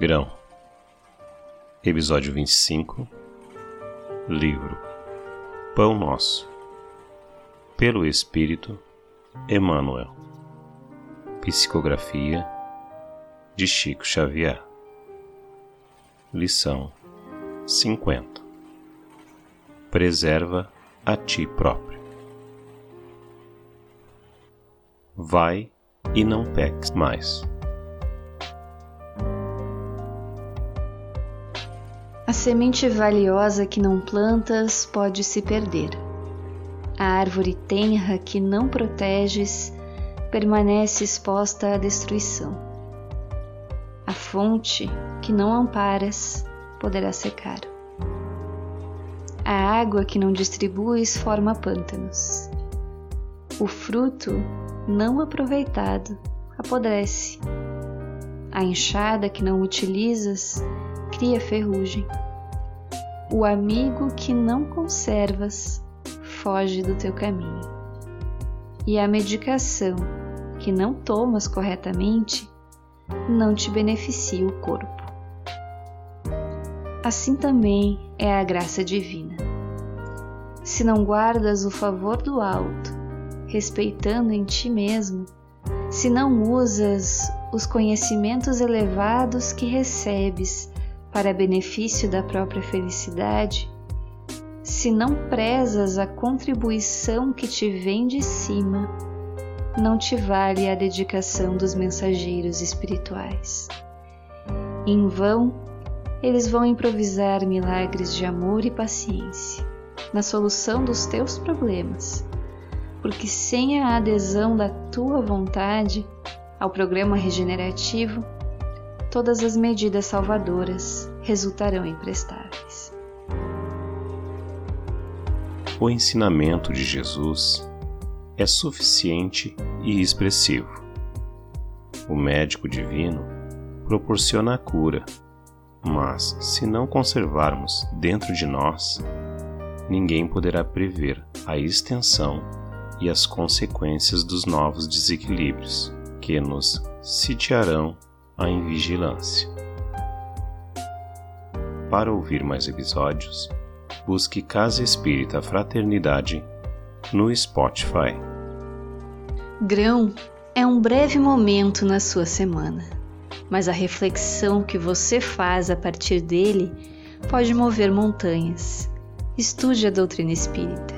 Grão, Episódio 25 Livro. Pão Nosso. Pelo Espírito Emmanuel. Psicografia de Chico Xavier. Lição 50 Preserva a ti próprio. Vai e não peques mais. Semente valiosa que não plantas pode se perder. A árvore tenra que não proteges permanece exposta à destruição. A fonte que não amparas poderá secar. A água que não distribuis forma pântanos. O fruto não aproveitado apodrece. A enxada que não utilizas cria ferrugem. O amigo que não conservas foge do teu caminho. E a medicação que não tomas corretamente não te beneficia o corpo. Assim também é a graça divina. Se não guardas o favor do alto, respeitando em ti mesmo, se não usas os conhecimentos elevados que recebes para benefício da própria felicidade, se não prezas a contribuição que te vem de cima, não te vale a dedicação dos mensageiros espirituais. Em vão, eles vão improvisar milagres de amor e paciência na solução dos teus problemas, porque sem a adesão da tua vontade ao programa regenerativo, todas as medidas salvadoras resultarão imprestáveis. O ensinamento de Jesus é suficiente e expressivo. O médico divino proporciona a cura, mas se não conservarmos dentro de nós, ninguém poderá prever a extensão e as consequências dos novos desequilíbrios que nos sitiarão a invigilância. Para ouvir mais episódios, busque Casa Espírita Fraternidade no Spotify. Grão é um breve momento na sua semana, mas a reflexão que você faz a partir dele pode mover montanhas. Estude a doutrina espírita.